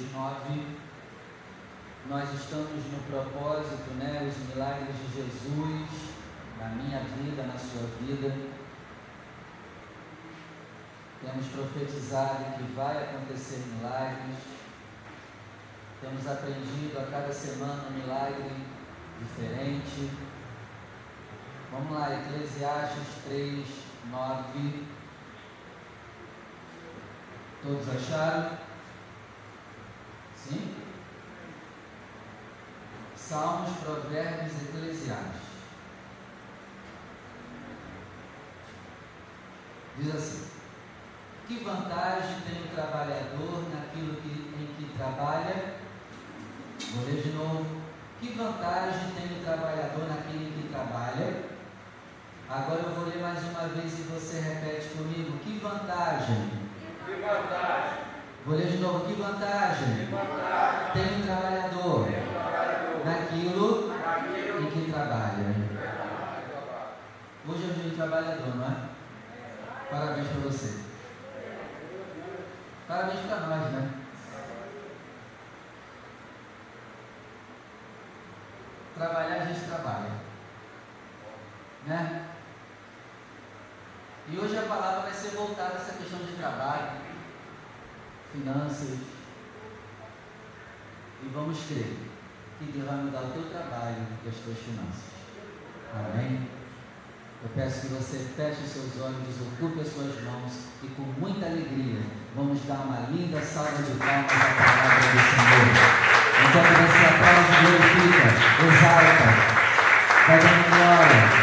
9, nós estamos no propósito, né, os milagres de Jesus na minha vida, na sua vida. Temos profetizado que vai acontecer milagres. Temos aprendido a cada semana um milagre diferente. Vamos lá, Eclesiastes 3, 9. Todos acharam? Sim? Salmos, Provérbios e Eclesiastes. Diz assim: Que vantagem tem o trabalhador naquilo que, em que trabalha? Vou ler de novo. Que vantagem tem o trabalhador naquilo em que trabalha? Agora eu vou ler mais uma vez e você repete comigo. Que vantagem? Que vantagem Vou ler de novo. Que vantagem, tem um trabalhador, naquilo, em que trabalha? Hoje é o dia do trabalhador, não é? Parabéns para você. Parabéns para nós, né? Trabalhar a gente trabalha. Né? E hoje a palavra vai ser voltada a essa questão de trabalho finanças. E vamos crer que Deus vai mudar o teu trabalho e as tuas finanças. Amém? Eu peço que você feche seus olhos, ocupe as suas mãos e com muita alegria vamos dar uma linda salva de palmas à palavra do Senhor. Então você aplaude, glorifica, exalta, vai dando glória.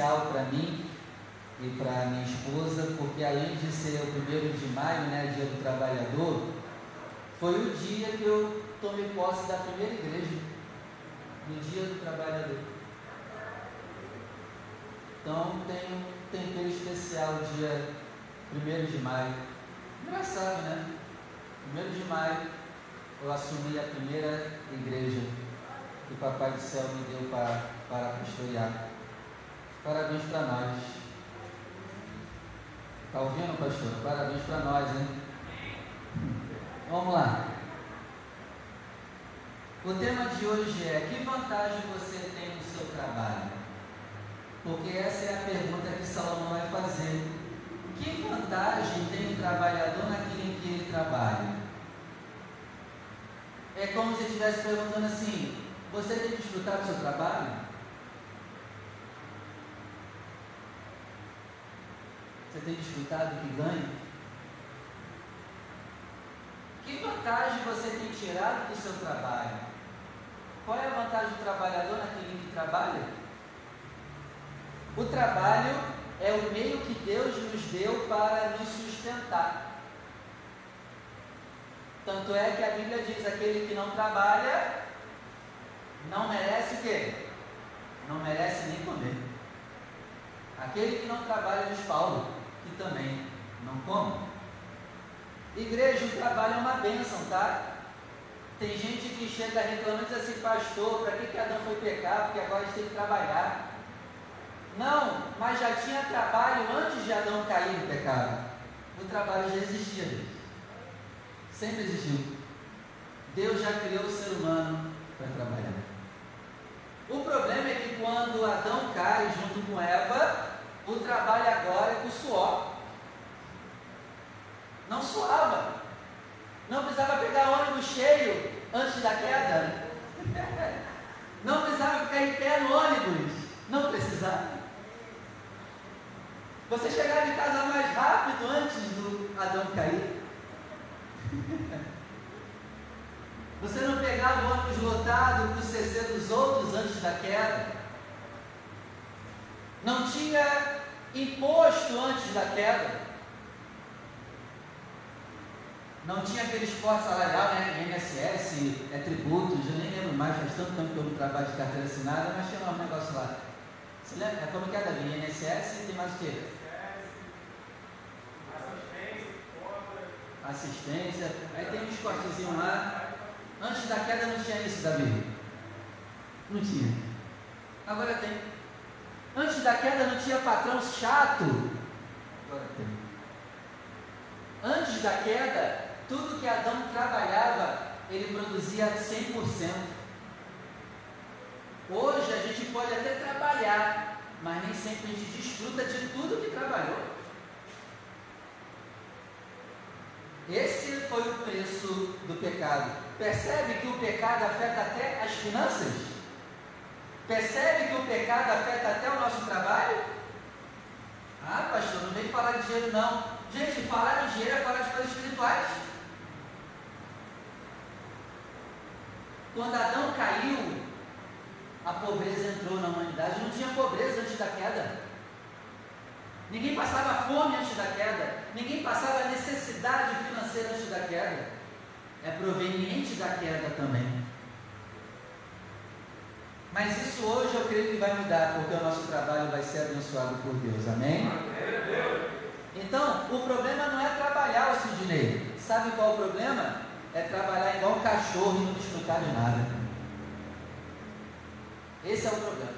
Especial para mim e para minha esposa, porque além de ser o primeiro de maio, né, dia do trabalhador, foi o dia que eu tomei posse da primeira igreja, no dia do trabalhador. Então tem um tempero especial dia 1 de maio. Engraçado, né? 1 de maio eu assumi a primeira igreja que o Papai do Céu me deu para, para pastorear. Parabéns para nós. Está ouvindo, pastor? Parabéns para nós, hein? Vamos lá. O tema de hoje é: que vantagem você tem no seu trabalho? Porque essa é a pergunta que Salomão vai fazer. Que vantagem tem o trabalhador naquilo em que ele trabalha? É como se estivesse perguntando assim: você tem desfrutado do seu trabalho? Você tem desfrutado do que ganha? Que vantagem você tem tirado do seu trabalho? Qual é a vantagem do trabalhador naquele que trabalha? O trabalho é o meio que Deus nos deu para nos sustentar. Tanto é que a Bíblia diz: aquele que não trabalha não merece o quê? Não merece nem comer. Aquele que não trabalha, diz Paulo, que também não comem. Igreja, o trabalho é uma bênção, tá? Tem gente que chega reclamando e diz assim, pastor, para que, que Adão foi pecar? Porque agora a gente tem que trabalhar. Não, mas já tinha trabalho antes de Adão cair no pecado. O trabalho já existia, Deus. Sempre existiu. Deus já criou o ser humano para trabalhar. O problema é que quando Adão cai junto com Eva, o trabalho agora é com suor. Não suava. Não precisava pegar ônibus cheio antes da queda. Não precisava ficar em pé no ônibus. Não precisava. Você chegava em casa mais rápido antes do Adão cair. Você não pegava o ônibus lotado para o CC dos outros antes da queda. Não tinha imposto antes da queda. não tinha aquele esporte salarial, né? INSS, é tributos, eu nem lembro mais, faz tanto tempo que eu não trabalho de carteira assinada, mas tinha um negócio lá. Você lembra? É como que é, Davi? INSS e tem mais o quê? Assistência. Aí tem um esportezinho lá. Antes da queda não tinha isso, Davi? Não tinha. Agora tem. Antes da queda não tinha patrão chato. Agora tem. Antes da queda, tudo que Adão trabalhava, ele produzia 100%. Hoje a gente pode até trabalhar, mas nem sempre a gente desfruta de tudo que trabalhou. Esse foi o preço do pecado. Percebe que o pecado afeta até as finanças? Percebe que o pecado afeta até o nosso trabalho? Ah, pastor, não vem falar de dinheiro não. Gente, falar de dinheiro é falar de coisas espirituais. Quando Adão caiu, a pobreza entrou na humanidade. Não tinha pobreza antes da queda. Ninguém passava fome antes da queda. Ninguém passava necessidade financeira antes da queda. É proveniente da queda também. Mas isso hoje eu creio que vai mudar, porque o nosso trabalho vai ser abençoado por Deus. Amém? Então, o problema não é trabalhar o Sidney. Sabe qual é o problema? É trabalhar igual um cachorro e não desfrutar de nada. Esse é o problema.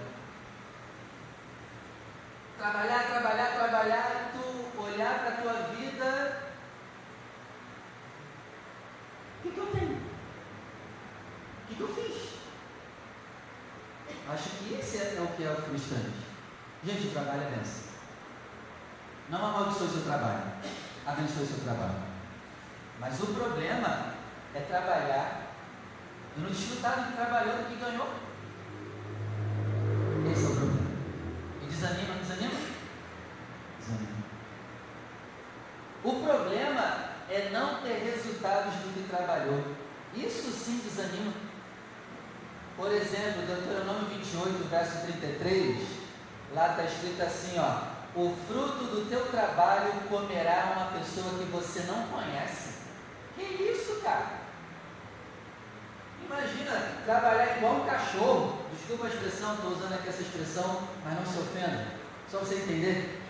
Trabalhar, trabalhar, trabalhar, tu olhar para a tua vida. O que, que eu tenho? O que, que eu fiz? Acho que esse é o que é o frustrante. Gente, o trabalho é benção. Não amaldiçoe seu trabalho. Abençoe seu trabalho. Mas o problema é trabalhar e não desfrutar do que trabalhou, do que ganhou. Esse é o problema. E desanima, desanima? Desanima. O problema é não ter resultados do que trabalhou. Isso sim desanima. Por exemplo, Deuteronômio 28, verso 33, lá está escrito assim, ó. O fruto do teu trabalho comerá uma pessoa que você não conhece. Que isso, cara? Imagina trabalhar igual um cachorro. Desculpa a expressão, estou usando aqui essa expressão, mas não se ofenda. Só você entender.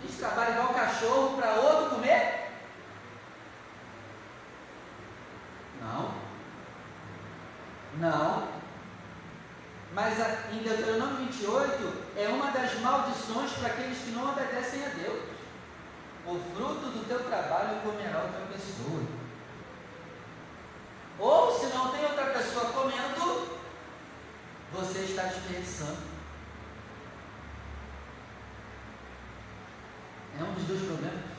A gente trabalha igual um cachorro para outro comer? Não. Não. Mas em Deuteronômio 28 é uma das maldições para aqueles que não obedecem a Deus. O fruto do teu trabalho comerá outra pessoa. Ou se não tem outra pessoa comendo, você está desperdiçando. É um dos dois problemas.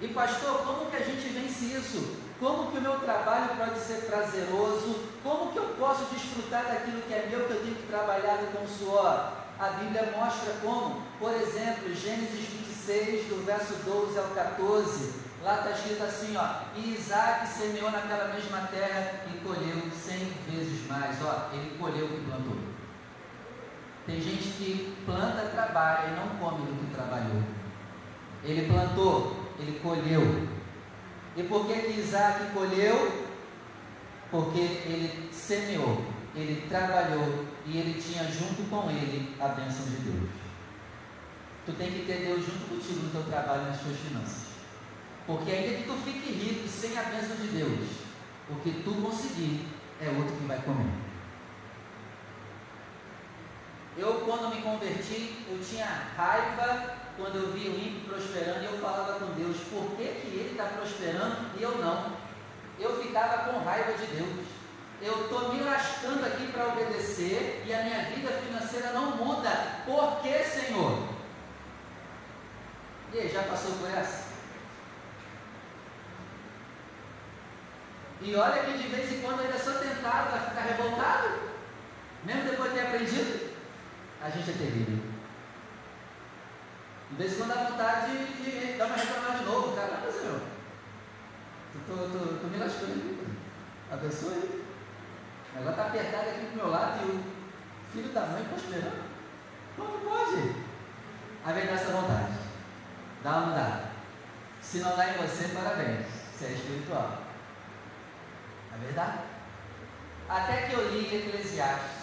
E pastor, como que a gente vence isso? Como que o meu trabalho pode ser prazeroso? Como que eu posso desfrutar daquilo que é meu, que eu tenho que trabalhar com suor? A Bíblia mostra como. Por exemplo, Gênesis 26, do verso 12 ao 14. Lá está escrito assim, ó. E Isaac semeou naquela mesma terra e colheu cem vezes mais. Ó, ele colheu o que plantou. Tem gente que planta, trabalha e não come do que trabalhou. Ele plantou, ele colheu. E por que, que Isaac colheu? Porque ele semeou, ele trabalhou e ele tinha junto com ele a bênção de Deus. Tu tem que ter Deus junto contigo no teu trabalho e nas tuas finanças. Porque ainda que tu fique rico sem a bênção de Deus, o que tu conseguir é outro que vai comer. Eu, quando me converti, eu tinha raiva quando eu vi o ímpio prosperando, eu falava com Deus, por que, que ele está prosperando e eu não? Eu ficava com raiva de Deus. Eu estou me lascando aqui para obedecer e a minha vida financeira não muda. Por que, Senhor? E aí, já passou por essa? E olha que de vez em quando ainda sou tentado a ficar revoltado, mesmo depois de ter aprendido. A gente é terrível. De vez em quando dá vontade de, de dar uma reclamada de novo. Caramba, Senhor. Estou me lascando aqui. Abençoa aí. Negócio está apertado aqui do meu lado e o filho da mãe prosperando. Como pode? Aí vem essa vontade. Dá uma mudada. Se não dá em você, parabéns. Você é espiritual. Não é verdade? Até que eu li Eclesiastes.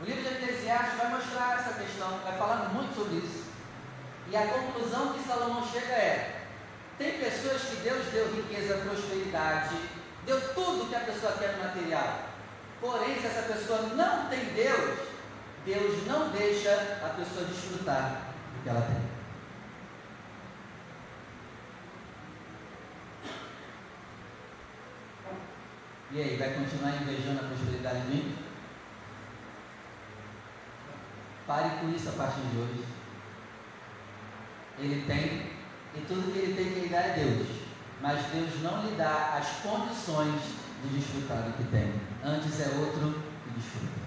O livro de Eclesiastes vai mostrar essa questão, vai falar muito sobre isso. E a conclusão que Salomão chega é: tem pessoas que Deus deu riqueza, prosperidade, deu tudo que a pessoa quer no material. Porém, se essa pessoa não tem Deus, Deus não deixa a pessoa desfrutar do que ela tem. E aí, vai continuar invejando a prosperidade do ímpio? Pare com isso a partir de hoje. Ele tem, e tudo que ele tem que lhe dar é Deus. Mas Deus não lhe dá as condições de desfrutar do que tem. Antes é outro que desfruta.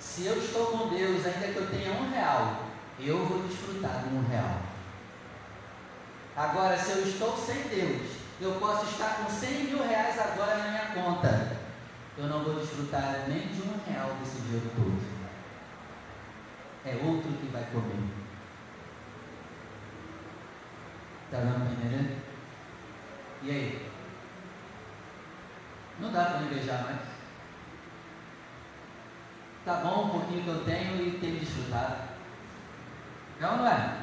Se eu estou com Deus, ainda que eu tenha um real, eu vou desfrutar de um real. Agora, se eu estou sem Deus, eu posso estar com 100 mil reais agora na minha conta. Eu não vou desfrutar nem de um real desse dinheiro todo. É outro que vai comer. Está dando para entender? E aí? Não dá para invejar mais. Tá bom um pouquinho que eu tenho e tenho desfrutado. É ou não é?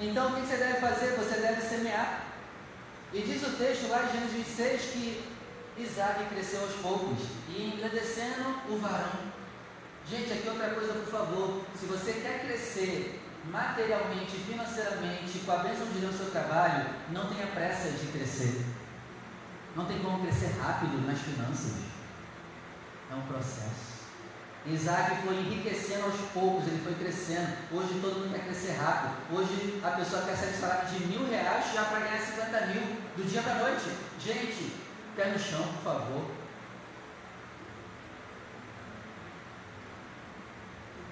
Então o que você deve fazer? Você deve semear. E diz o texto lá em Gênesis 26 que Isaac cresceu aos poucos e engrandecendo o varão. Gente, aqui outra coisa, por favor. Se você quer crescer materialmente, financeiramente, com a bênção de Deus no seu trabalho, não tenha pressa de crescer. Não tem como crescer rápido nas finanças. É um processo. Isaac foi enriquecendo aos poucos, ele foi crescendo. Hoje todo mundo quer crescer rápido. Hoje a pessoa quer sair de salário de mil reais já para ganhar 50 mil do dia para noite. Gente, pé no chão, por favor.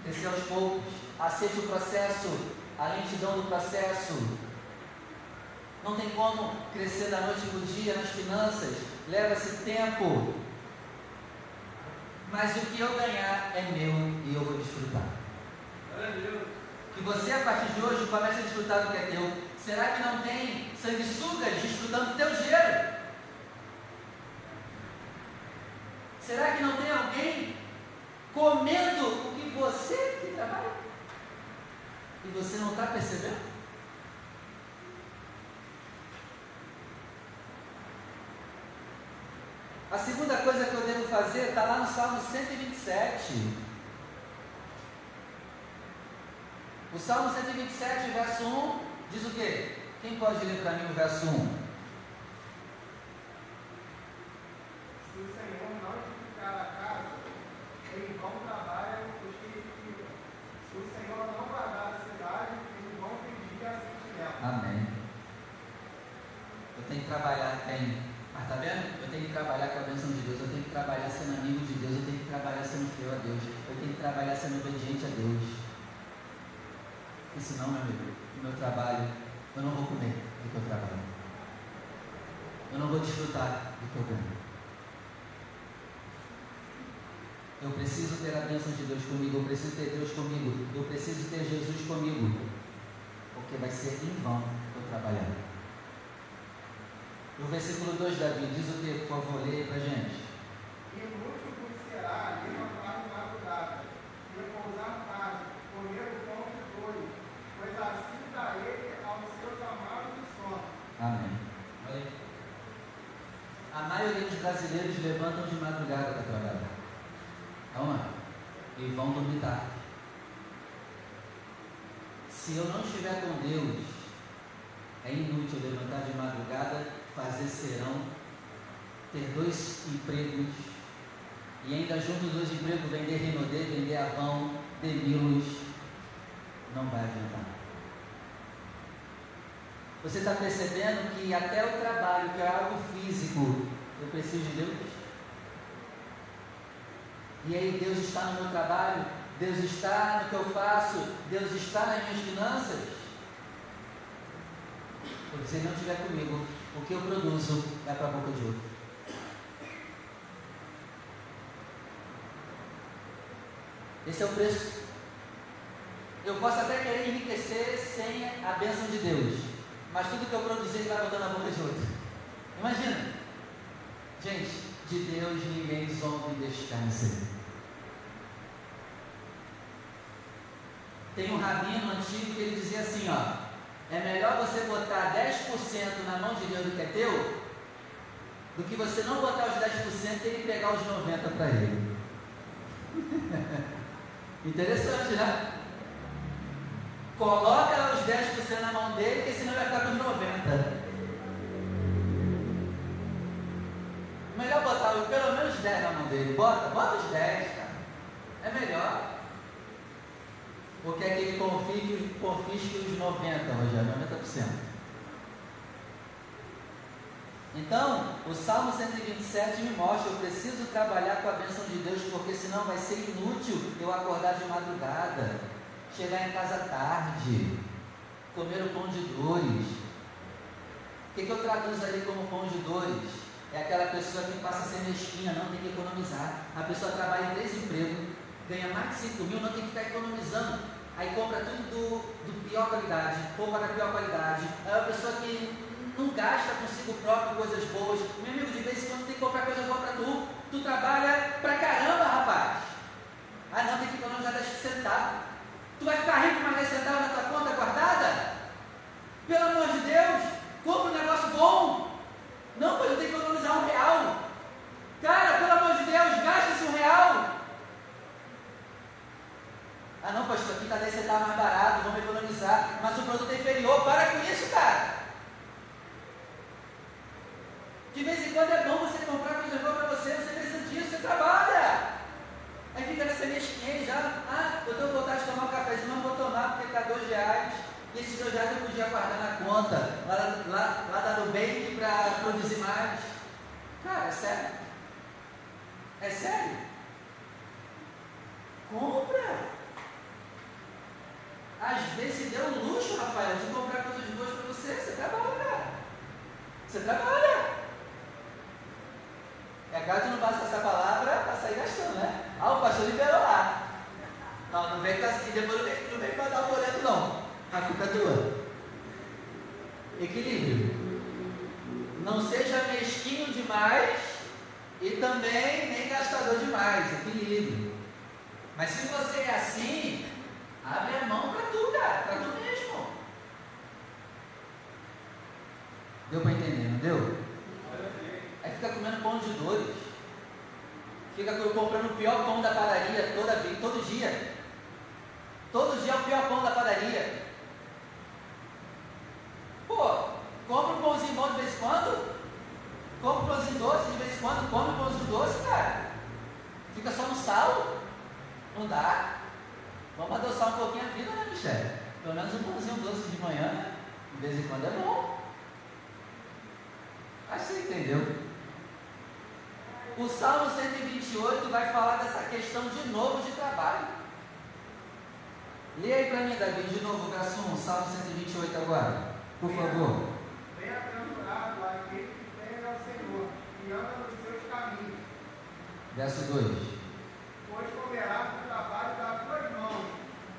Crescer aos poucos. Aceite o processo, a lentidão do processo. Não tem como crescer da noite para o dia nas finanças. Leva-se tempo mas o que eu ganhar é meu e eu vou desfrutar. Que você, a partir de hoje, comece a desfrutar do que é teu. Será que não tem sanguessugas desfrutando do teu dinheiro? Será que não tem alguém comendo o que você que trabalha? E você não está percebendo? A segunda coisa que eu devo fazer está lá no Salmo 127. O Salmo 127, verso 1, diz o quê? Quem pode ler para mim o verso 1? Se o Senhor não edificar a casa, em vão trabalham os que edificam. Se o Senhor não guardar a cidade, em vão pedir a sentinela. Amém. Eu tenho que trabalhar, tem mas tá vendo? Eu tenho que trabalhar com a bênção de Deus, eu tenho que trabalhar sendo amigo de Deus, eu tenho que trabalhar sendo fiel a Deus, eu tenho que trabalhar sendo obediente a Deus. Porque senão, meu amigo, no meu trabalho, eu não vou comer do que eu trabalho. Eu não vou desfrutar do que eu ganho. Eu preciso ter a bênção de Deus comigo, eu preciso ter Deus comigo, eu preciso ter Jesus comigo. Porque vai ser em vão eu trabalhar. No versículo 2, Davi, diz o que, por favor, leia para gente. Inútil vos será levantar de madrugada, repousar tarde, comer o pão de dois, pois assim dá ele aos seus amados o sono. Amém. Olha aí. A maioria dos brasileiros levantam de madrugada para trabalhar. Vamos lá. E vão dormir tarde. Se eu não estiver com Deus, é inútil levantar de madrugada fazer serão, ter dois empregos e ainda junto dos dois empregos vender Renaudet, vender Avão, Demilos, não vai adiantar. Você está percebendo que até o trabalho, que é algo físico, eu preciso de Deus? E aí Deus está no meu trabalho, Deus está no que eu faço, Deus está nas minhas finanças. Se Ele não estiver comigo, o que eu produzo vai para a boca de outro. Esse é o preço. Eu posso até querer enriquecer sem a bênção de Deus, mas tudo que eu produzir vai botar na boca de outro. Imagina. Gente, de Deus ninguém zomba e descansa. Tem um rabino antigo que ele dizia assim, ó, é melhor você botar 10% na mão de Deus do que é teu, do que você não botar os 10% e ele pegar os 90% para ele. Interessante, né? Coloca os 10% na mão dele, porque senão vai ficar com os 90%. Melhor botar pelo menos 10 na mão dele. Bota, bota os 10, cara. É melhor. Ou quer que ele confisque, confisque os 90, Rogério? 90%. Então, o Salmo 127 me mostra: eu preciso trabalhar com a bênção de Deus, porque senão vai ser inútil eu acordar de madrugada, chegar em casa tarde, comer o pão de dores. O que, que eu traduzo ali como pão de dores? É aquela pessoa que passa a ser mesquinha, não tem que economizar. A pessoa trabalha em três empregos, ganha mais de 5 mil, não tem que ficar economizando. Aí compra tudo do, do pior qualidade, roupa da pior qualidade. É uma pessoa que não gasta consigo próprio coisas boas. Meu amigo, de vez em quando tem que comprar coisa boa para tu. Tu trabalha pra caramba, rapaz. Ah não, tem que economizar 10 centavos. Tu vai ficar rico mais 10 centavos na tua conta guardada? Pelo amor de Deus, compra um negócio bom. Não, pois eu tenho que economizar um real. Cara, pelo amor de Deus, gasta esse um real. Ah não, pastor, aqui está 10 centavos mais barato, vamos economizar, mas o produto é inferior, para com isso, cara. De vez em quando é bom você comprar coisa boa para você, você precisa disso, você trabalha. Aí fica nessa mesquinha já, ah, eu estou com vontade de tomar um cafezinho, não vou tomar porque está dois reais. E esses dois reais eu podia guardar na conta, lá, lá, lá da Nubank para produzir mais. Cara, é sério. É sério. Compra. Às vezes se deu um luxo, Rafael, de comprar coisas boas para você, você trabalha. Você trabalha. E agora tu não basta essa palavra para sair gastando, né? Ah, o pastor liberou lá. Não, não vem com assim, depois não vem, não vem mandar o boleto não. A culpa é tua. Equilíbrio. Não seja mesquinho demais e também nem gastador demais. Equilíbrio. Mas se você é assim, Abre a mão para tu, cara, para tu mesmo. Deu para entender, não deu? Aí fica comendo pão de dores. Fica comprando o pior pão da toda vez, todo dia. Todo dia é o pior pão da padaria. Pô, compra um pãozinho bom de vez em quando. Compra um pãozinho doce de vez em quando. Come um pãozinho doce, cara. Fica só no sal. Não dá. Vamos adoçar um pouquinho a vida, né, Michele? Pelo menos um pãozinho doce de manhã, né? De vez em quando é bom. Acho que você entendeu. O Salmo 128 vai falar dessa questão de novo de trabalho. Leia aí para mim, Davi, de novo, verso 1, Salmo 128 agora. Por favor. Bem-aventurado aquele que teme ao Senhor e anda nos seus caminhos. Verso 2. Pois comerá do trabalho das tuas mãos,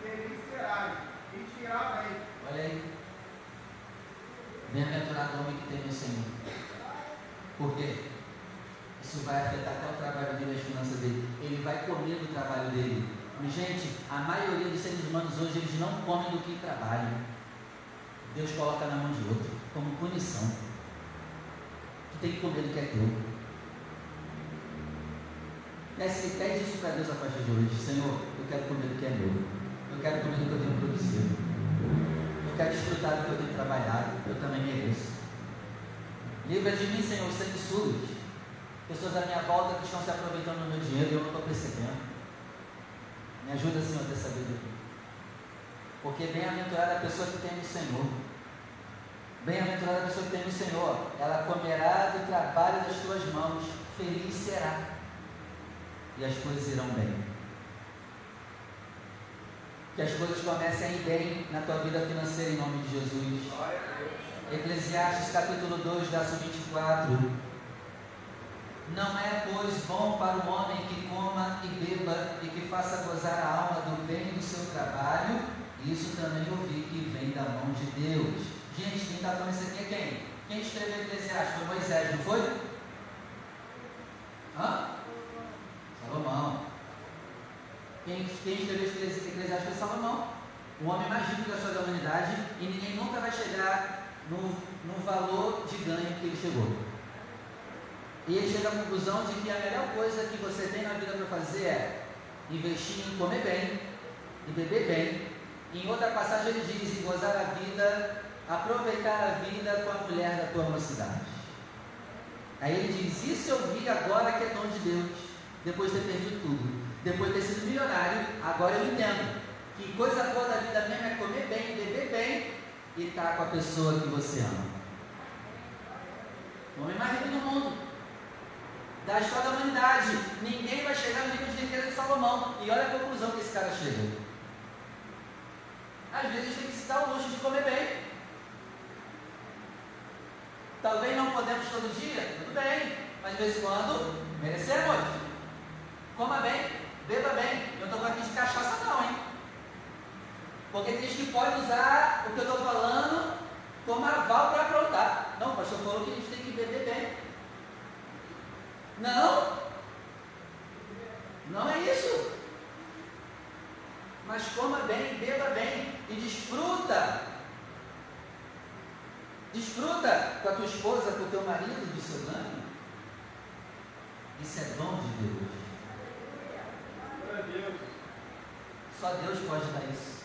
feliz serás, e irá bem. Olha aí. Bem-aventurado o homem que teme o Senhor. Por quê? Isso vai afetar até o trabalho dele as finanças dele. Ele vai comer do trabalho dele. Gente, a maioria dos seres humanos hoje, eles não comem do que trabalham. Deus coloca na mão de outro, como punição. Tu tem que comer do que é teu. Pede, isso para Deus a partir de hoje. Senhor, eu quero comer do que é meu. Eu quero comer do que eu tenho produzido. Eu quero desfrutar do que eu tenho trabalhado. Eu também mereço. Livra de mim, Senhor, sanguessugas. Pessoas à minha volta que estão se aproveitando do meu dinheiro e eu não estou percebendo. Me ajuda, Senhor, a ter sabedoria. Porque bem-aventurada a pessoa que tem no Senhor. Bem-aventurada a pessoa que tem no Senhor. Ela comerá do trabalho das tuas mãos. Feliz será e as coisas irão bem. Que as coisas comecem a ir bem na tua vida financeira em nome de Jesus. Eclesiastes capítulo 2, verso 24. Não é, pois, bom para o homem que coma e beba e que faça gozar a alma do bem do seu trabalho. Isso também ouvi que vem da mão de Deus. Gente, quem está falando isso aqui é quem? Quem escreveu Eclesiastes? Foi Moisés, não foi? Hã? Salomão. Quem, quem escreveu Eclesiastes foi Salomão. O homem mais rico da história da humanidade e ninguém nunca vai chegar no, no valor de ganho que ele chegou. E ele chega à conclusão de que a melhor coisa que você tem na vida para fazer é investir em comer bem e beber bem. Em outra passagem ele diz em gozar a vida, aproveitar a vida com a mulher da tua mocidade. Aí ele diz, isso eu vi agora que é dom de Deus, depois de ter perdido tudo. Depois de ter sido milionário, agora eu entendo que coisa boa da vida mesmo é comer bem, beber bem e estar com a pessoa que você ama. O homem mais rico do mundo da história da humanidade. Ninguém vai chegar no nível de riqueza de Salomão. E olha a conclusão que esse cara chega. Às vezes tem que se dar o luxo de comer bem. Talvez não podemos todo dia, tudo bem, mas de vez em quando merecemos. Coma bem, beba bem. Eu não estou aqui de cachaça não, hein? Porque tem gente que pode usar o que eu estou falando como aval para aprontar. Não, o pastor falou que a gente tem que beber bem. Não. Não é isso. Mas coma bem, beba bem e desfruta. Desfruta com a tua esposa, com o teu marido do seu ganho. Isso é dom de Deus. Só Deus pode dar isso.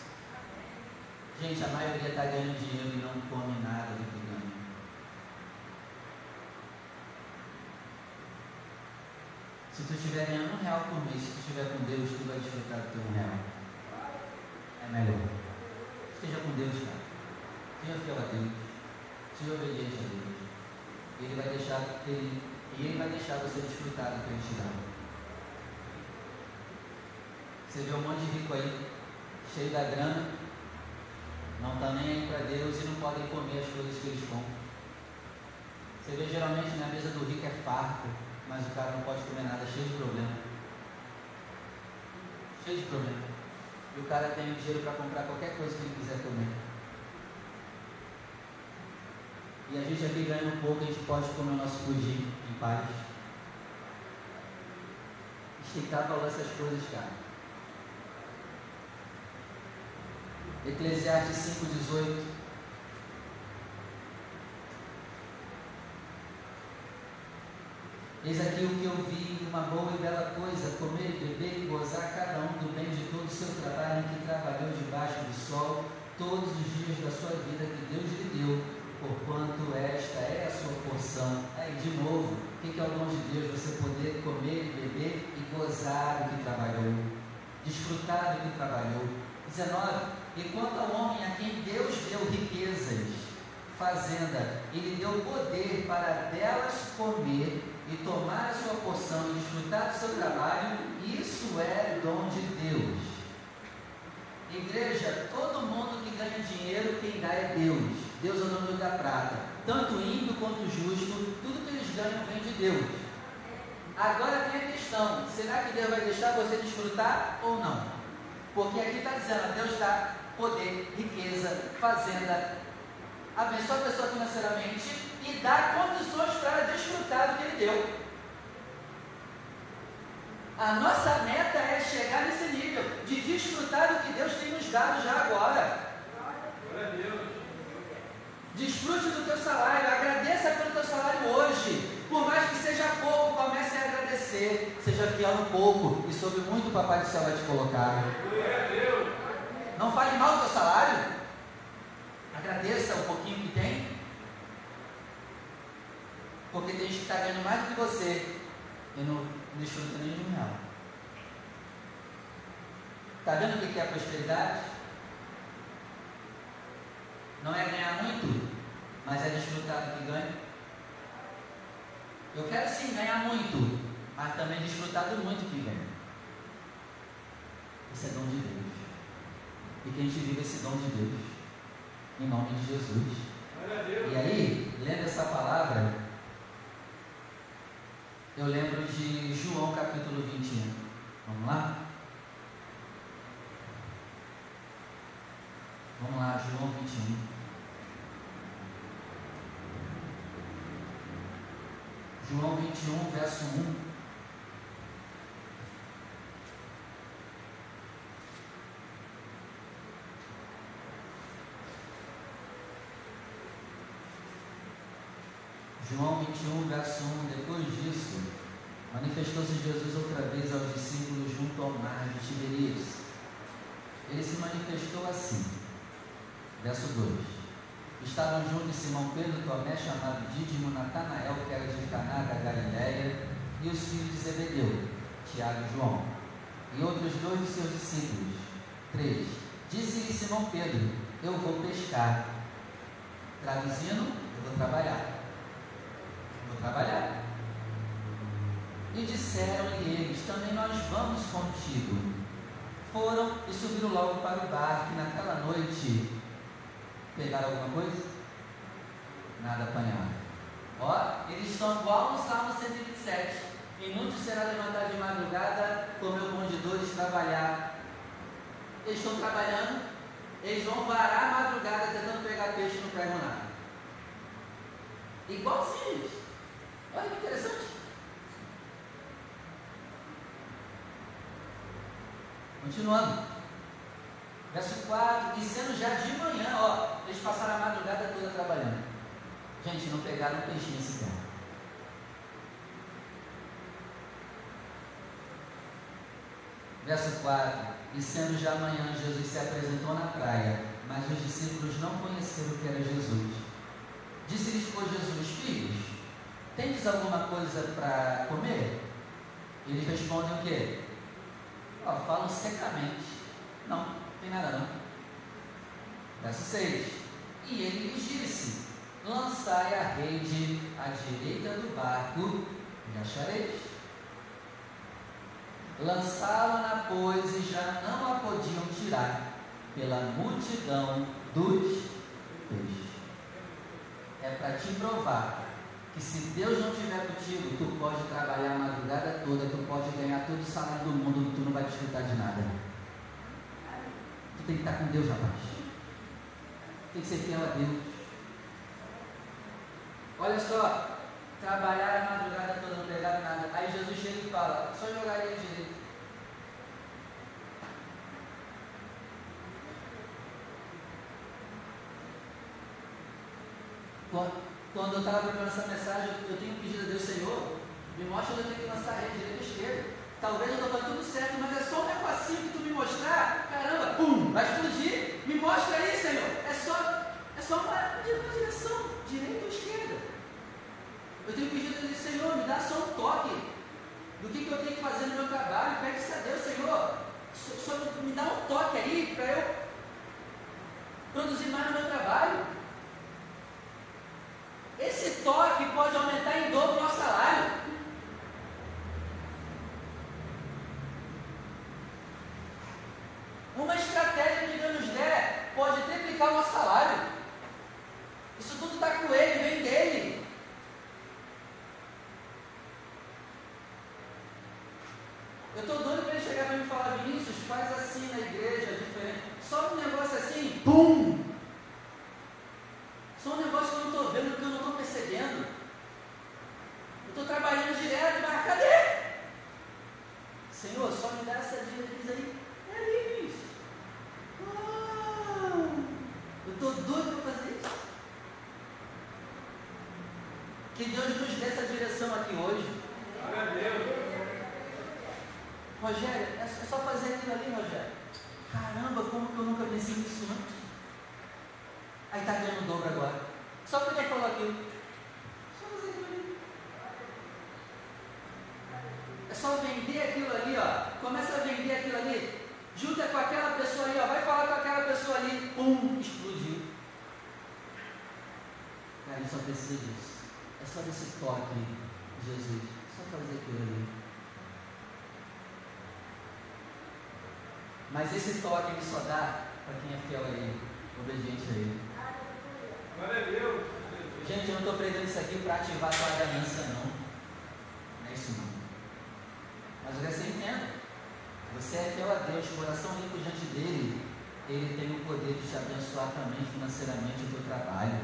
Gente, a maioria está ganhando dinheiro e não come nada do que Se tu estiver ganhando um real por mês, se tu estiver com Deus, tu vai desfrutar do teu um real. É melhor. Esteja com Deus, cara. Seja fiel a Deus. Seja obediente a Deus. Ele vai deixar ele, e ele vai deixar você desfrutar do que ele te dá. Você vê um monte de rico aí, cheio da grana, não está nem aí para Deus e não podem comer as coisas que eles compram. Você vê geralmente na mesa do rico é farto mas o cara não pode comer nada, cheio de problema. Cheio de problema. E o cara tem dinheiro para comprar qualquer coisa que ele quiser comer. E a gente aqui ganha um pouco, a gente pode comer o nosso pudim em paz. A gente essas coisas, cara. Eclesiastes 5,18 Eis aqui o que eu vi, uma boa e bela coisa, comer e beber e gozar cada um do bem de todo o seu trabalho em que trabalhou debaixo do sol todos os dias da sua vida que Deus lhe deu, porquanto esta é a sua porção. Aí, de novo, o que é o dom de Deus? Você poder comer e beber e gozar do que trabalhou, desfrutar do que trabalhou. 19. E quanto ao homem a quem Deus deu riquezas, fazenda, ele deu poder para delas comer e tomar a sua porção e desfrutar do seu trabalho, isso é dom de Deus. Igreja, todo mundo que ganha dinheiro, quem dá é Deus. Deus é o dono da prata. Tanto ímpio quanto justo, tudo que eles ganham vem de Deus. Agora tem a questão: será que Deus vai deixar você desfrutar ou não? Porque aqui está dizendo: Deus dá poder, riqueza, fazenda, abençoa a pessoa financeiramente e dá condições para desfrutar do que Ele deu. A nossa meta é chegar nesse nível de desfrutar do que Deus tem nos dado já agora. Desfrute do teu salário, agradeça pelo teu salário hoje. Por mais que seja pouco, comece a agradecer. Seja fiel no pouco e sobre muito o Papai do Céu vai te colocar. Não fale mal do teu salário. Agradeça o pouquinho que tem. Porque tem gente que está ganhando mais do que você e não desfruta nem de um real. Está vendo o que é a prosperidade? Não é ganhar muito, mas é desfrutar do que ganha. Eu quero sim ganhar muito, mas também desfrutar do muito que ganha. Isso é dom de Deus e que a gente viva esse dom de Deus. Em nome de Jesus. E aí, lendo essa palavra, eu lembro de João capítulo 21. Vamos lá? Vamos lá, João 21. João 21, verso 1. João 21, verso 1. Depois disso, manifestou-se Jesus outra vez aos discípulos junto ao mar de Tiberíades. Ele se manifestou assim. Verso 2. Estavam juntos Simão Pedro, Tomé, chamado Dídimo, Natanael, que era de Caná da Galiléia, e os filhos de Zebedeu, Tiago e João, e outros dois de seus discípulos. 3. Disse-lhe Simão Pedro: Eu vou pescar. Traduzindo, eu vou trabalhar. Trabalhar. E disseram-lhe eles: Também nós vamos contigo. Foram e subiram logo para o barco, e naquela noite Pegaram alguma coisa? Nada apanharam. Ó, eles estão igual no Salmo 127. Inútil será levantar de madrugada com meu pão de dores trabalhar. Eles estão trabalhando, eles vão varar a madrugada tentando pegar peixe no pego nada. Igualzinho Olha que interessante. Continuando. Verso 4, e sendo já de manhã, ó, eles passaram a madrugada toda trabalhando. Gente, não pegaram peixinho sequer. Verso 4, e sendo já amanhã, Jesus se apresentou na praia, mas os discípulos não conheceram que era Jesus. Disse-lhes, pois, Jesus, filhos, tendes alguma coisa para comer? Eles respondem o quê? Ó, falam secamente. Não tem nada não. Verso 6. E ele lhes disse: Lançai a rede à direita do barco e achareis. Lançaram-na, pois, e já não a podiam tirar pela multidão dos peixes. É para te provar que se Deus não estiver contigo, tu pode trabalhar a madrugada toda, tu pode ganhar todo o salário do mundo, tu não vai desfrutar de nada tem que estar com Deus, rapaz. Tem que ser fiel a Deus. Olha só, trabalhar a madrugada toda, não pegar nada. Aí Jesus chega e fala, só jogar ele direito. Quando eu estava preparando essa mensagem, eu tenho pedido a Deus, Senhor, me mostra onde eu tenho que lançar a rede, direita ou esquerda. Talvez eu estou fazendo tudo certo, mas é só um negocinho que tu me mostrar, caramba, pum, vai explodir. Me mostra aí, Senhor. É só, é só uma, uma direção, direita ou esquerda. Eu tenho pedido a Deus, Senhor, me dá só um toque do que, que eu tenho que fazer no meu trabalho. Pede isso a Deus, Senhor. Só, só me dá um toque aí para eu produzir mais no meu trabalho. Esse toque pode aumentar em dobro o nosso salário. Uma estratégia que Deus nos der pode triplicar o nosso salário. Isso tudo está com Ele, vem dele. Eu estou doido para ele chegar para me falar, Vinícius, faz assim na igreja, diferente. Só um negócio assim, pum! Só um negócio que eu não estou vendo, que eu não estou percebendo. Eu estou trabalhando direto, mas cadê? Senhor, só me dá essa diretriz aí. É ali, isso. Eu estou doido para fazer isso. Que Deus nos dê essa direção aqui hoje. Rogério, é só fazer aquilo ali, Rogério. Caramba, como que eu nunca pensei nisso antes? Aí está ganhando dobro agora. Só porque ele falou aquilo. Só fazer aquilo ali. É só vender aquilo ali, ó. Começa a vender aquilo ali junta com aquela pessoa ali, ó, vai falar com aquela pessoa ali, pum, explodiu. Cara, a gente só precisa disso. É só desse toque, Jesus. Só fazer aquilo ali. Mas esse toque ele só dá para quem é fiel a Ele, obediente a Ele. Glória a Deus. Gente, eu não estou pregando isso aqui para ativar a sua ganância, não. Não é isso não. Mas você entenda. Você é fiel a Deus, coração limpo diante dele, ele tem o poder de te abençoar também financeiramente o teu trabalho.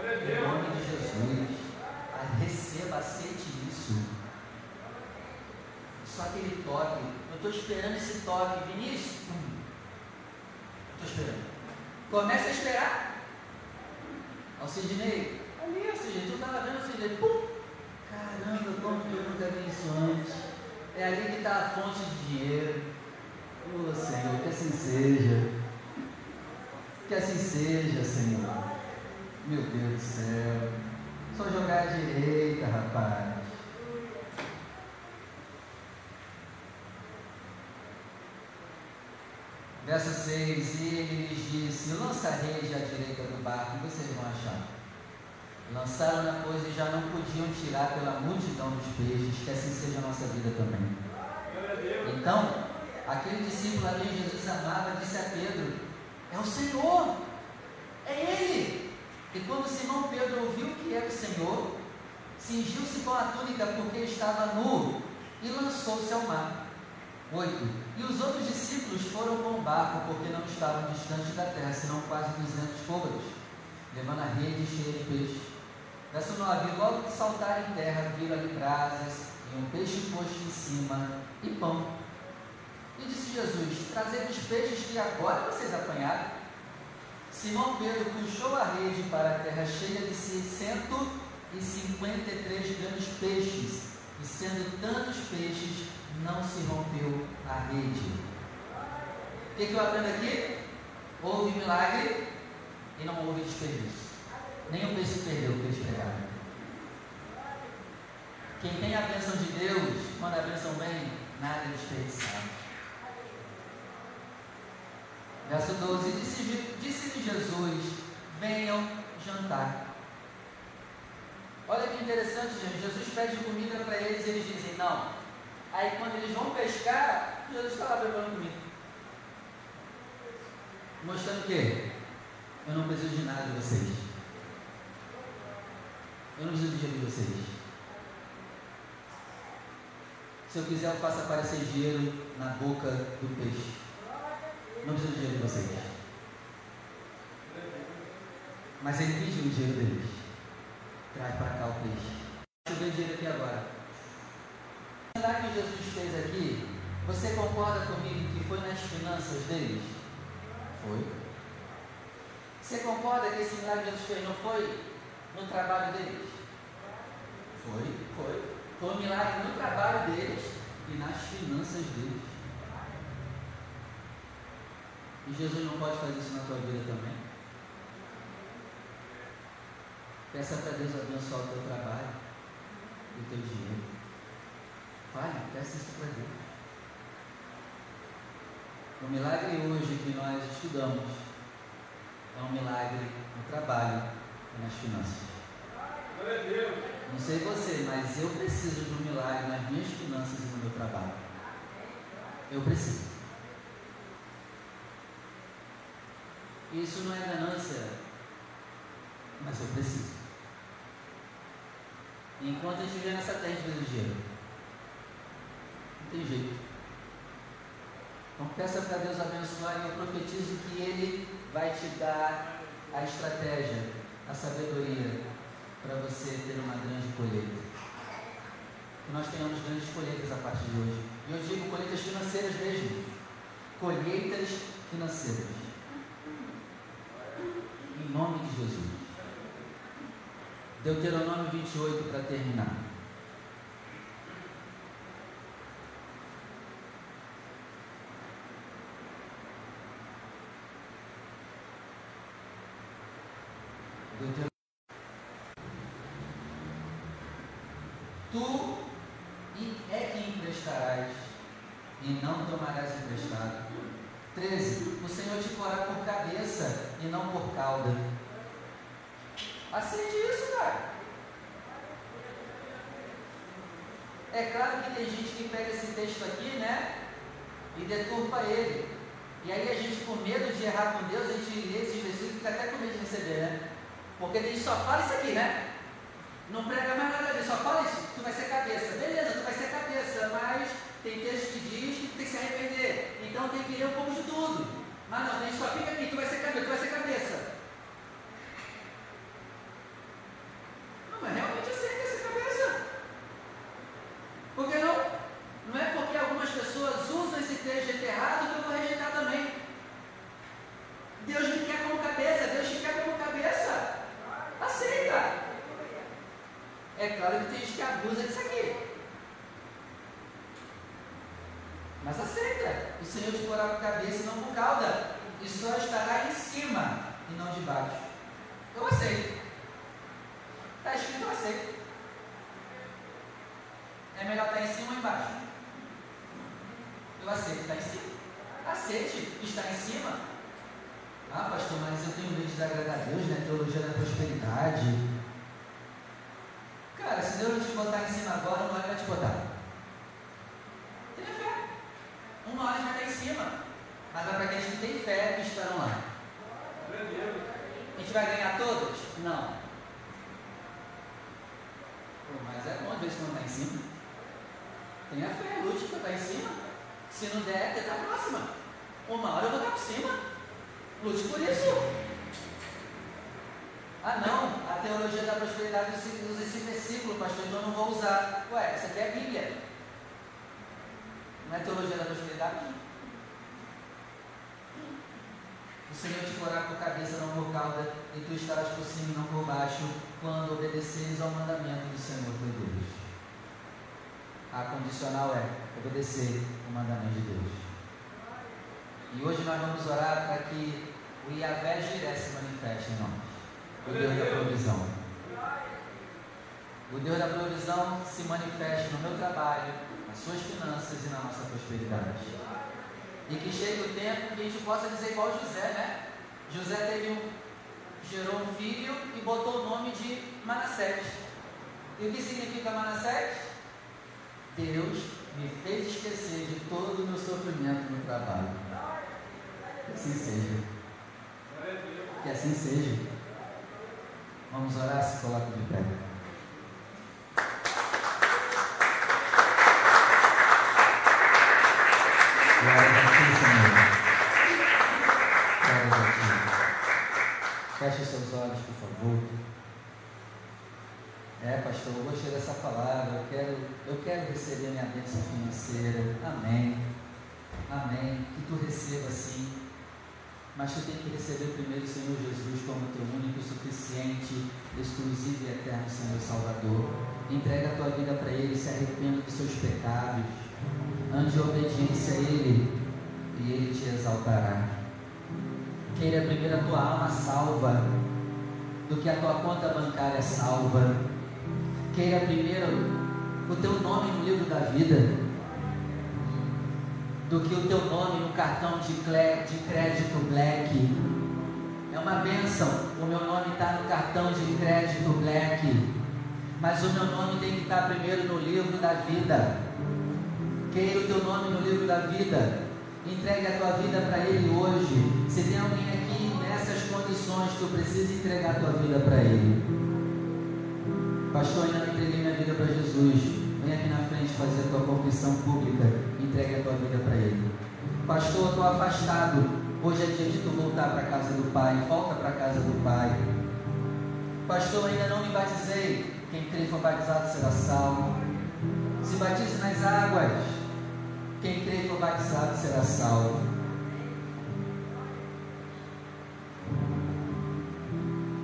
Em nome de Jesus. Receba, aceite esperando esse toque. Vinícius, estou esperando. Começa a esperar. Ao Sidney, ali, Sidney, tu estava vendo o Sidney, pum! Caramba, como que eu nunca vi isso antes? É ali que está a fonte de dinheiro. Ô oh, Senhor, que assim seja. Que assim seja, Senhor. Meu Deus do céu. Só jogar à direita, rapaz. Verso 6: E ele lhes disse: Lança a rede à direita do barco, e vocês vão achar. Lançaram na coisa e já não podiam tirar pela multidão dos peixes, que assim seja a nossa vida também. Então, aquele discípulo a quem Jesus amava disse a Pedro: É o Senhor, é Ele. E quando Simão Pedro ouviu que era o Senhor, cingiu-se com a túnica porque estava nu e lançou-se ao mar. 8. E os outros discípulos foram com o barco porque não estavam distantes da terra, senão quase 200 côvados, levando a rede cheia de peixe. Verso 9: Logo que saltaram em terra, viram ali brasas e um peixe posto em cima e pão. E disse Jesus: Trazei os peixes que agora vocês apanharam. Simão Pedro puxou a rede para a terra cheia de 653 grandes peixes, e sendo tantos peixes, não se rompeu a rede. O que, que eu aprendo aqui? Houve milagre e não houve desperdício. O peixe perdeu o peixe pegado. Quem tem a bênção de Deus, quando a bênção vem, nada é desperdiçado. Verso 12: Disse-lhe disse Jesus: Venham jantar. Olha que interessante, gente. Jesus pede comida para eles e eles dizem não. Aí quando eles vão pescar, Jesus está lá preparando comida. Mostrando o quê? Eu não preciso de nada de vocês. Eu não preciso do dinheiro de vocês. Se eu quiser, eu faço aparecer dinheiro na boca do peixe. Não preciso do dinheiro de vocês. Mas ele pediu o dinheiro deles. Traz para cá o peixe. Deixa eu ver o dinheiro aqui agora. Será que Jesus fez aqui? Você concorda comigo que foi nas finanças deles? Foi. Você concorda que esse milagre que Jesus fez não foi no trabalho deles? Foi, foi. Foi um milagre no trabalho deles e nas finanças deles. E Jesus não pode fazer isso na tua vida também? Peça para Deus abençoar o teu trabalho e o teu dinheiro. Pai, peça isso para Deus. O milagre hoje que nós estudamos é um milagre no trabalho nas finanças. Não sei você, mas eu preciso de um milagre nas minhas finanças e no meu trabalho. Eu preciso. Isso não é ganância, mas eu preciso. Enquanto a gente nessa terra, a faz dinheiro. Não tem jeito. Então peça para Deus abençoar e eu profetizo que Ele vai te dar a estratégia a sabedoria para você ter uma grande colheita. Que nós tenhamos grandes colheitas a partir de hoje. E eu digo colheitas financeiras mesmo. Colheitas financeiras. Em nome de Jesus. Deuteronômio 28 para terminar. Tu é que emprestarás e não tomarás emprestado. 13. O Senhor te porá por cabeça e não por cauda. Aceite isso, cara. É claro que tem gente que pega esse texto aqui, né? E deturpa ele. E aí a gente, com medo de errar com Deus, a gente lê esses versículos e fica até com medo de receber, né? Porque ele só fala isso aqui, né? Não prega mais nada disso, só fala isso, tu vai ser cabeça. Beleza, tu vai ser cabeça, mas tem texto que diz que tem que se arrepender. Então tem que ler um pouco de tudo. Mas não, a gente só fica aqui, tu vai ser cabeça, tu vai ser cabeça. Não, mas realmente eu sei que ser cabeça. Por que não? Não é porque algumas pessoas usam esse acusa disso aqui. Mas aceita. O Senhor te porá com a cabeça e não com só estará em cima e não de baixo. Eu aceito. Está escrito, eu aceito. É melhor estar em cima ou embaixo? Eu aceito estar em cima. Aceite estar em cima. Ah, pastor, mas eu tenho medo de desagradar a Deus, né? Teologia da prosperidade. Cara, se Deus não te botar em cima agora, uma hora vai te botar. Tenha fé. Uma hora vai estar em cima. Mas é para aqueles que têm fé que estarão lá. A gente vai ganhar todas? Não. Pô, mas é bom às vezes quando está em cima. Tenha fé, lute para estar em cima. Se não der, tenta a próxima. Uma hora eu vou estar por cima. Lute por isso. Ah não, a teologia da prosperidade usa esse versículo, pastor, então eu não vou usar. Ué, essa aqui é a Bíblia. Não é teologia da prosperidade? O Senhor te porá por cabeça, não por cauda, e tu estarás por cima e não por baixo, quando obedeceres ao mandamento do Senhor teu Deus. A condicional é obedecer o mandamento de Deus. E hoje nós vamos orar para que o Iavé Jiré se manifeste em nós o Deus da provisão. O Deus da provisão se manifesta no meu trabalho, nas suas finanças e na nossa prosperidade. E que chegue o tempo que a gente possa dizer igual José, né? José teve um, gerou um filho e botou o nome de Manassés. E o que significa Manassés? Deus me fez esquecer de todo o meu sofrimento no trabalho. Que assim seja. Que assim seja. Vamos orar, se coloca de pé. Glória a ti, Senhor. Glória a ti. Feche seus olhos, por favor. É, pastor, eu gostei dessa palavra. Eu quero, eu quero receber minha bênção financeira. Amém. Amém. Que tu receba sim mas tu tem que receber primeiro o Senhor Jesus como teu único, suficiente, exclusivo e eterno Senhor Salvador. Entrega a tua vida para Ele, se arrependa dos seus pecados, ande obediência a Ele e Ele te exaltará. Queira primeiro a tua alma salva, do que a tua conta bancária salva. Queira primeiro o teu nome no livro da vida do que o teu nome no cartão de, de crédito Black. É uma bênção. O meu nome está no cartão de crédito Black. Mas o meu nome tem que estar primeiro no livro da vida. Queira o teu nome no livro da vida. Entregue a tua vida para Ele hoje. Se tem alguém aqui nessas condições, tu precisa entregar a tua vida para Ele. Pastor, ainda não entreguei minha vida para Jesus. Vem aqui na frente fazer a tua confissão pública. Entregue a tua vida para Ele. Pastor, estou afastado. Hoje é dia de tu voltar para a casa do Pai. Volta para a casa do Pai. Pastor, ainda não me batizei. Quem crê for batizado será salvo. Se batize nas águas. Quem crê for batizado será salvo.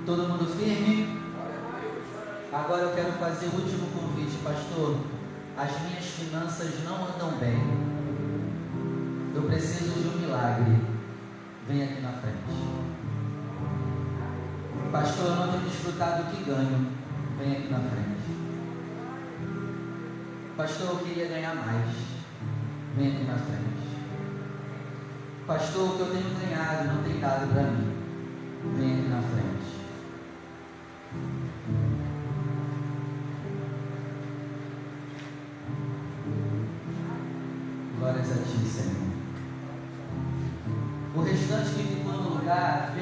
Todo mundo firme? Agora eu quero fazer o último convite, pastor as minhas finanças não andam bem. Eu preciso de um milagre. Vem aqui na frente. Pastor, eu não tenho desfrutado do que ganho. Vem aqui na frente. Pastor, eu queria ganhar mais. Vem aqui na frente. Pastor, o que eu tenho ganhado não tem dado para mim. Vem aqui na frente. belas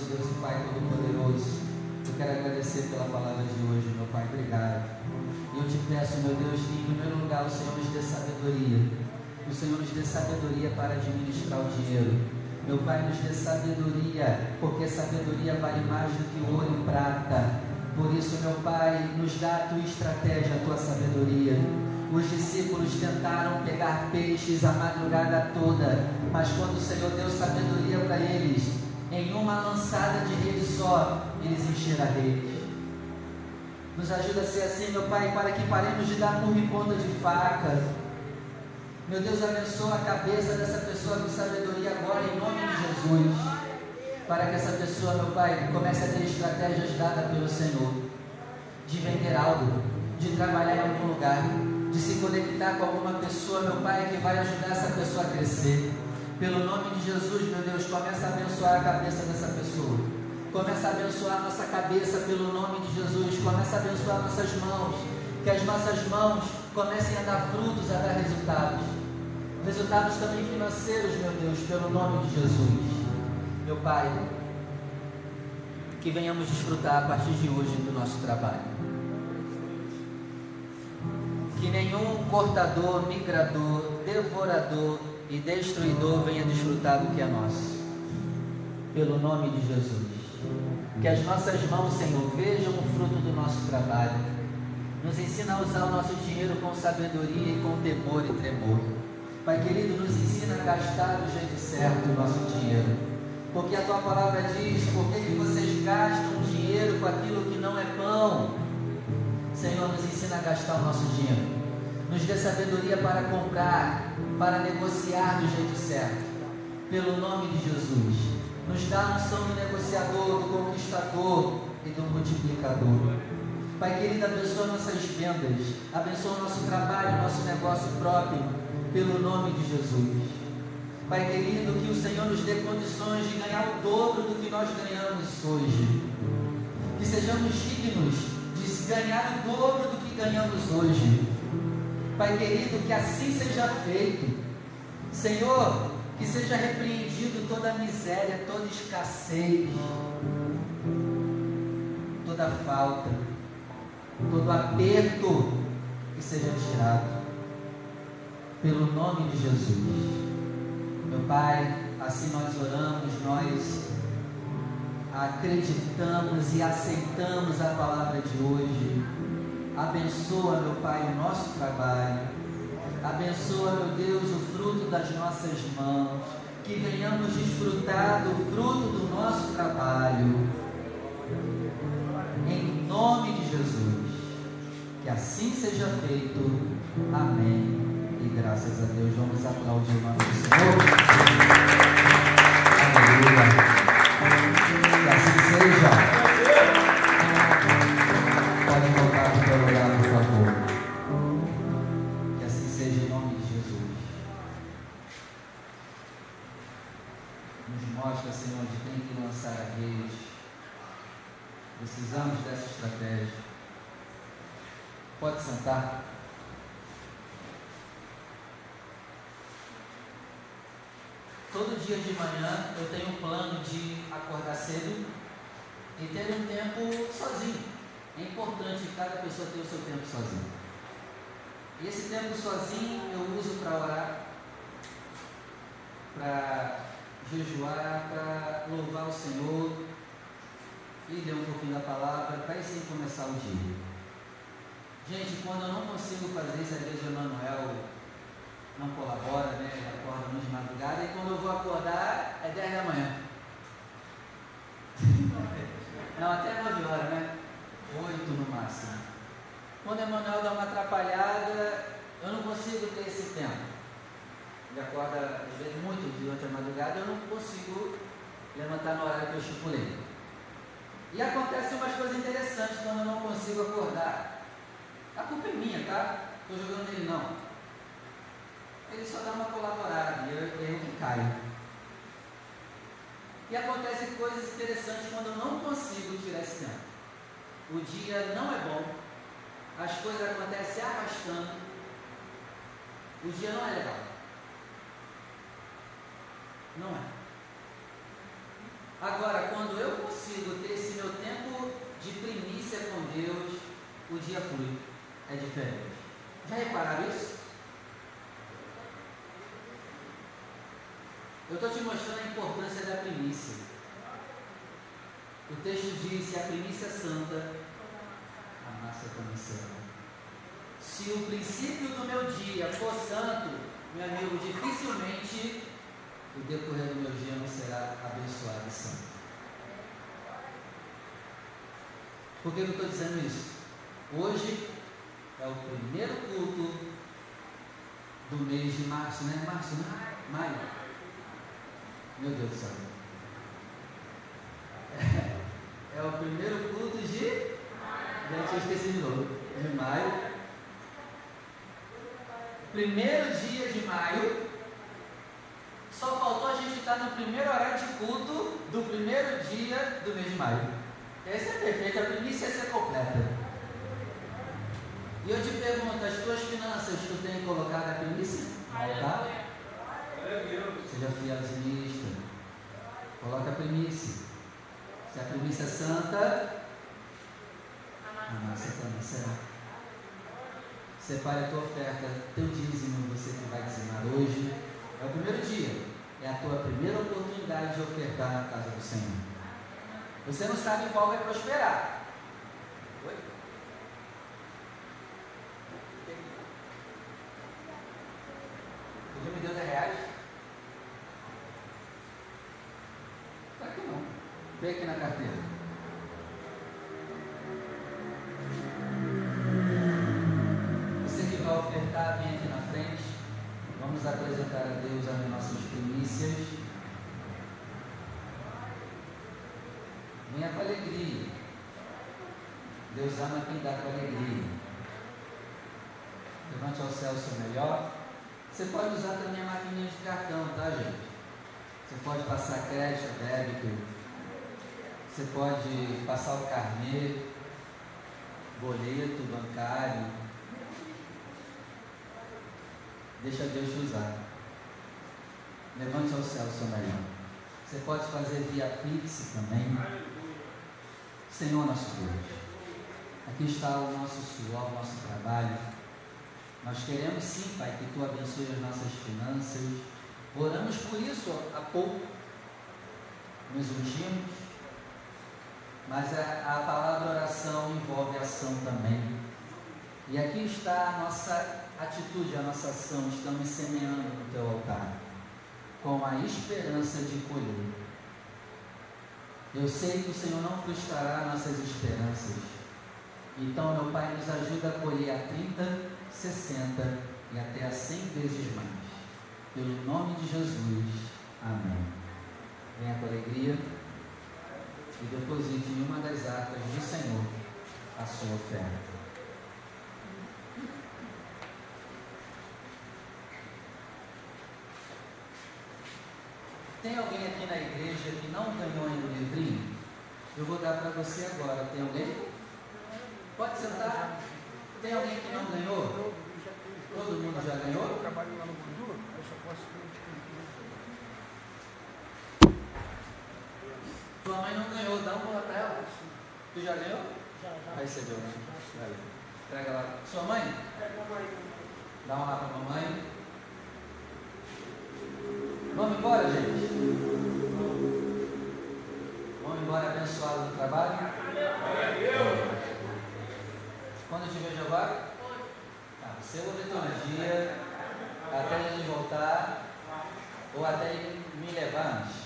nosso Deus e Pai Todo-Poderoso, eu quero agradecer pela palavra de hoje, meu Pai, obrigado. E eu te peço, meu Deus, que em primeiro lugar o Senhor nos dê sabedoria. O Senhor nos dê sabedoria para administrar o dinheiro. Meu Pai, nos dê sabedoria, porque sabedoria vale mais do que ouro e prata. Por isso, meu Pai, nos dá a tua estratégia, a tua sabedoria. Os discípulos tentaram pegar peixes a madrugada toda, mas quando o Senhor deu sabedoria para eles, em uma lançada de rede só, eles encheram a rede. Nos ajuda a ser assim, meu Pai, para que paremos de dar em ponta de faca. Meu Deus, abençoa a cabeça dessa pessoa com sabedoria agora, em nome de Jesus. Para que essa pessoa, meu Pai, comece a ter estratégias dadas pelo Senhor. De vender algo, de trabalhar em algum lugar, de se conectar com alguma pessoa, meu Pai, que vai ajudar essa pessoa a crescer. Pelo nome de Jesus, meu Deus, começa a abençoar a cabeça dessa pessoa. Começa a abençoar a nossa cabeça pelo nome de Jesus. Começa a abençoar nossas mãos. Que as nossas mãos comecem a dar frutos, a dar resultados. Resultados também financeiros, meu Deus, pelo nome de Jesus. Meu Pai, que venhamos desfrutar a partir de hoje do nosso trabalho. Que nenhum cortador, migrador, devorador e destruidor venha desfrutar do que é nosso. Pelo nome de Jesus. Que as nossas mãos, Senhor, vejam o fruto do nosso trabalho. Nos ensina a usar o nosso dinheiro com sabedoria e com temor e tremor. Pai querido, nos ensina a gastar do jeito certo o nosso dinheiro. Porque a tua palavra diz: por que, que vocês gastam dinheiro com aquilo que não é pão? Senhor, nos ensina a gastar o nosso dinheiro. Nos dê sabedoria para comprar, para negociar do jeito certo. Pelo nome de Jesus. Nos dá a unção do negociador, do conquistador e do multiplicador. Pai querido, abençoa nossas vendas, abençoa nosso trabalho, nosso negócio próprio, pelo nome de Jesus. Pai querido, que o Senhor nos dê condições de ganhar o dobro do que nós ganhamos hoje. Que sejamos dignos de ganhar o dobro do que ganhamos hoje. Pai querido, que assim seja feito. Senhor, que seja repreendido toda miséria, toda escassez, toda falta, todo aperto que seja tirado. Pelo nome de Jesus. Meu Pai, assim nós oramos, nós acreditamos e aceitamos a palavra de hoje. Abençoa, meu Pai, o nosso trabalho. Abençoa, meu Deus, o fruto das nossas mãos. Que venhamos desfrutar do fruto do nosso trabalho. Em nome de Jesus. Que assim seja feito. Amém. E graças a Deus, vamos aplaudir o nome do Senhor. Aleluia. Precisamos dessa estratégia. Pode sentar. Todo dia de manhã eu tenho um plano de acordar cedo e ter um tempo sozinho. É importante cada pessoa tenha o seu tempo sozinho. E esse tempo sozinho eu uso para orar, para jejuar, para louvar o Senhor e ler um pouquinho da palavra, para aí sim começar o dia. Gente, quando eu não consigo fazer isso, a igreja Emanuel não colabora, né? Acorda muito de madrugada, e quando eu vou acordar é 10 da manhã. Não, até 9 horas, né? 8 no máximo. Quando o Emanuel dá uma atrapalhada, eu não consigo ter esse tempo. Ele acorda, às vezes, muito durante a madrugada, eu não consigo levantar no horário que eu estipulei. E acontecem umas coisas interessantes quando eu não consigo acordar. A culpa é minha, tá? Estou jogando nele não ele só dá uma colaborada e eu, eu que caio. E acontecem coisas interessantes quando eu não consigo tirar esse tempo. O dia não é bom, as coisas acontecem arrastando, o dia não é legal. Não é. Agora, quando eu consigo ter esse meu tempo de primícia com Deus, o dia flui. É diferente. Já repararam isso? Eu estou te mostrando a importância da primícia. O texto diz: a primícia santa, a massa será. Se o princípio do meu dia for santo, meu amigo, dificilmente o decorrer do meu dia não será abençoado e santo. Por que eu estou dizendo isso? Hoje é o primeiro culto do mês de março, né? Março, né? Maio. Meu Deus do céu. É, é o primeiro culto de. Já tinha esquecido de novo. De maio. Primeiro dia de maio. Só faltou a gente estar no primeiro horário de culto do primeiro dia do mês de maio. Esse é perfeito, a primícia ia ser completa. E eu te pergunto, as tuas finanças, tu tem colocado a primícia altar? Seja fiel dizimista. Coloca a primícia. Se a primícia é santa, a massa também será. Separe a tua oferta, teu dízimo, você que vai dizimar hoje. É o primeiro dia. É a tua primeira oportunidade de ofertar na casa do Senhor. Você não sabe qual vai prosperar. Você me deu 10 reais? Claro que não. Vem aqui na carteira. Você que vai ofertar, vem aqui na frente. Vamos apresentar a Deus as nossas primícias. Venha com alegria. Deus ama quem dá com alegria. Levante ao céu o seu melhor. Você pode usar também a maquininha de cartão, tá, gente? Você pode passar crédito, débito. Você pode passar o carnê, boleto bancário. Deixa Deus te usar. Levante ao céu o seu melhor. Você pode fazer via Pix também. Senhor nosso Deus, aqui está o nosso suor, o nosso trabalho. Nós queremos sim, Pai, que Tu abençoe as nossas finanças. Oramos por isso há pouco. Nos ungimos. Mas a, a palavra oração envolve ação também. E aqui está a nossa atitude, a nossa ação. Estamos semeando no Teu altar. Com a esperança de colher. Eu sei que o Senhor não frustrará nossas esperanças. Então, meu Pai, nos ajuda a colher a 30, 60 e até a 100 vezes mais. Pelo nome de Jesus. Amém. Venha com alegria e deposite em uma das arcas do Senhor a sua oferta. Tem alguém aqui na igreja que não ganhou ainda o livrinho? Eu vou dar para você agora. Tem alguém? Pode sentar. Tem alguém que não ganhou? Todo mundo já ganhou? Eu trabalho lá no Gordura, eu só posso Tua mãe não ganhou, dá uma para ela. Tu já ganhou? Já, já. Recebeu, né? Vai. Entrega lá. Sua mãe? Dá uma lá a mamãe. Vamos embora, gente? Vamos embora abençoado no trabalho? Quando eu te vejo agora? Você eu vou ver todo dia, até gente voltar, ou até ele me levar antes.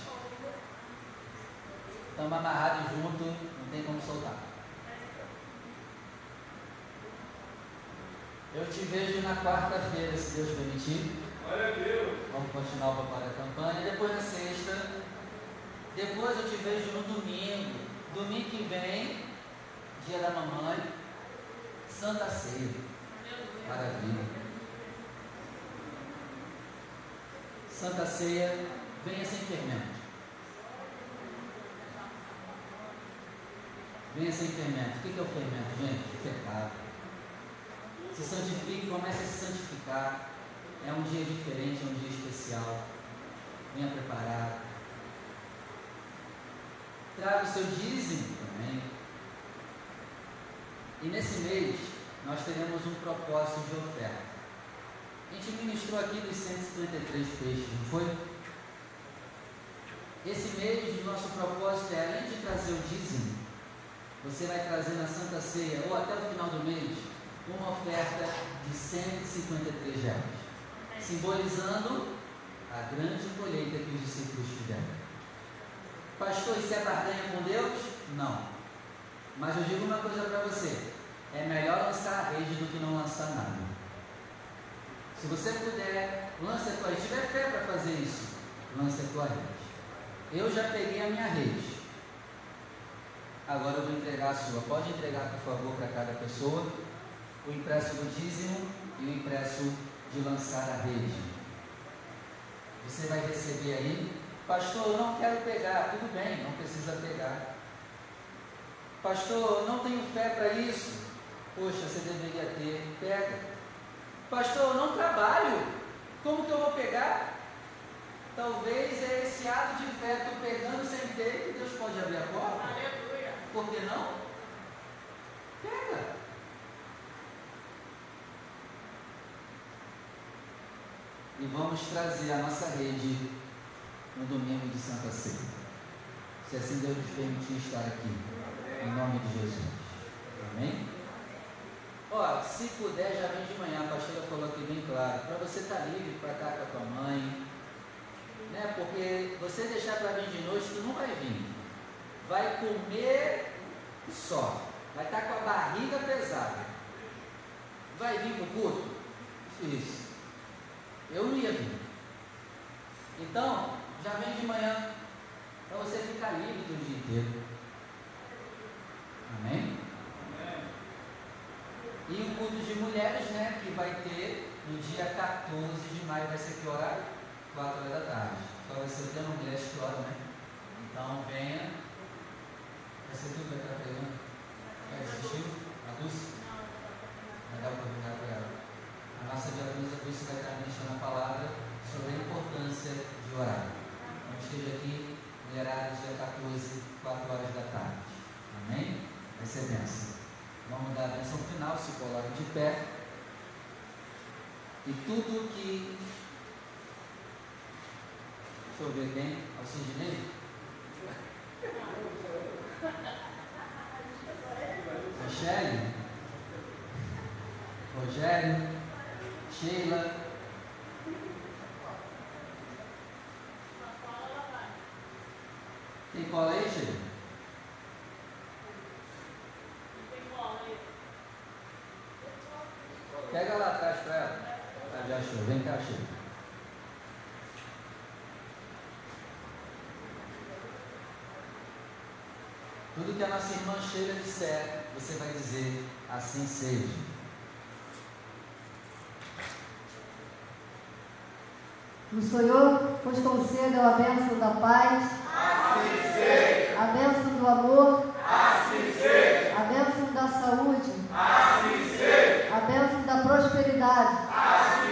Estamos amarrados junto, não tem como soltar. Eu te vejo na quarta-feira, se Deus permitir. Vamos continuar o papai da campanha. Depois na sexta. Depois eu te vejo no domingo. Domingo que vem, dia da mamãe. Santa Ceia. Maravilha. Santa Ceia, venha sem fermento. Venha sem fermento. O que é o fermento, gente? O pecado. Se santifique, comece a se santificar. É um dia diferente, é um dia especial. venha preparado. Traga o seu dízimo também. E nesse mês, nós teremos um propósito de oferta. A gente ministrou aqui dos 153 peixes, não foi? Esse mês, nosso propósito é, além de trazer o dízimo, você vai trazer na Santa Ceia, ou até o final do mês, uma oferta de 153 reais, simbolizando a grande colheita que os discípulos tiveram. Pastor, isso é barganha com Deus? Não. Mas eu digo uma coisa para você: é melhor lançar a rede do que não lançar nada. Se você puder, lance a tua rede. Se tiver fé para fazer isso, lance a tua rede. Eu já peguei a minha rede. Agora eu vou entregar a sua. Pode entregar, por favor, para cada pessoa o impresso do dízimo e o impresso de lançar a rede. Você vai receber aí, pastor, eu não quero pegar, tudo bem, não precisa pegar. Pastor, eu não tenho fé para isso. Poxa, você deveria ter, pega. Pastor, eu não trabalho, como que eu vou pegar? Talvez é esse ato de fé, tu pegando sem ter, que Deus pode abrir a porta. Aleluia. Por que não? Pega. E vamos trazer a nossa rede no domingo de Santa Ceia. Se assim Deus nos permitir estar aqui. Em nome de Jesus. Amém? Ó, se puder, já vem de manhã. A pastora falou aqui bem claro. Para você estar tá livre para estar com a tua mãe. Né? Porque você deixar para vir de noite, tu não vai vir. Vai comer só. Vai estar tá com a barriga pesada. Vai vir para o culto? Difícil. Eu não ia vir. Então, já vem de manhã. Para você ficar livre o dia inteiro. Amém? E o culto de mulheres, né? Que vai ter no dia 14 de maio. Vai ser que horário? 4 horas da tarde. Só vai ser o tema mulheres que oram, né? Então venha. Vai ser tudo que vai estar pegando. Vai assistir? A Dulce? Vai dar o convidado para ela. A nossa diaconisa Dulce vai estar ministrando a palavra sobre a importância de orar. Então esteja aqui, mulherada, dia 14, 4 horas da tarde. Amém? Vai ser benção. Vamos dar a benção final, se coloque de pé. E tudo que. Deixa eu ver quem? Alcidinei? Michele? Rogério? Sheila? Tem cola aí, Sheila? Pega lá atrás para ela. Já achou. Vem cá, Sheila. Tudo que a nossa irmã Sheila disser, você vai dizer, assim seja. O Senhor vos conceda a bênção da paz, Assim seja. a bênção do amor, Assim seja. a bênção da saúde, Assim seja. a bênção da prosperidade,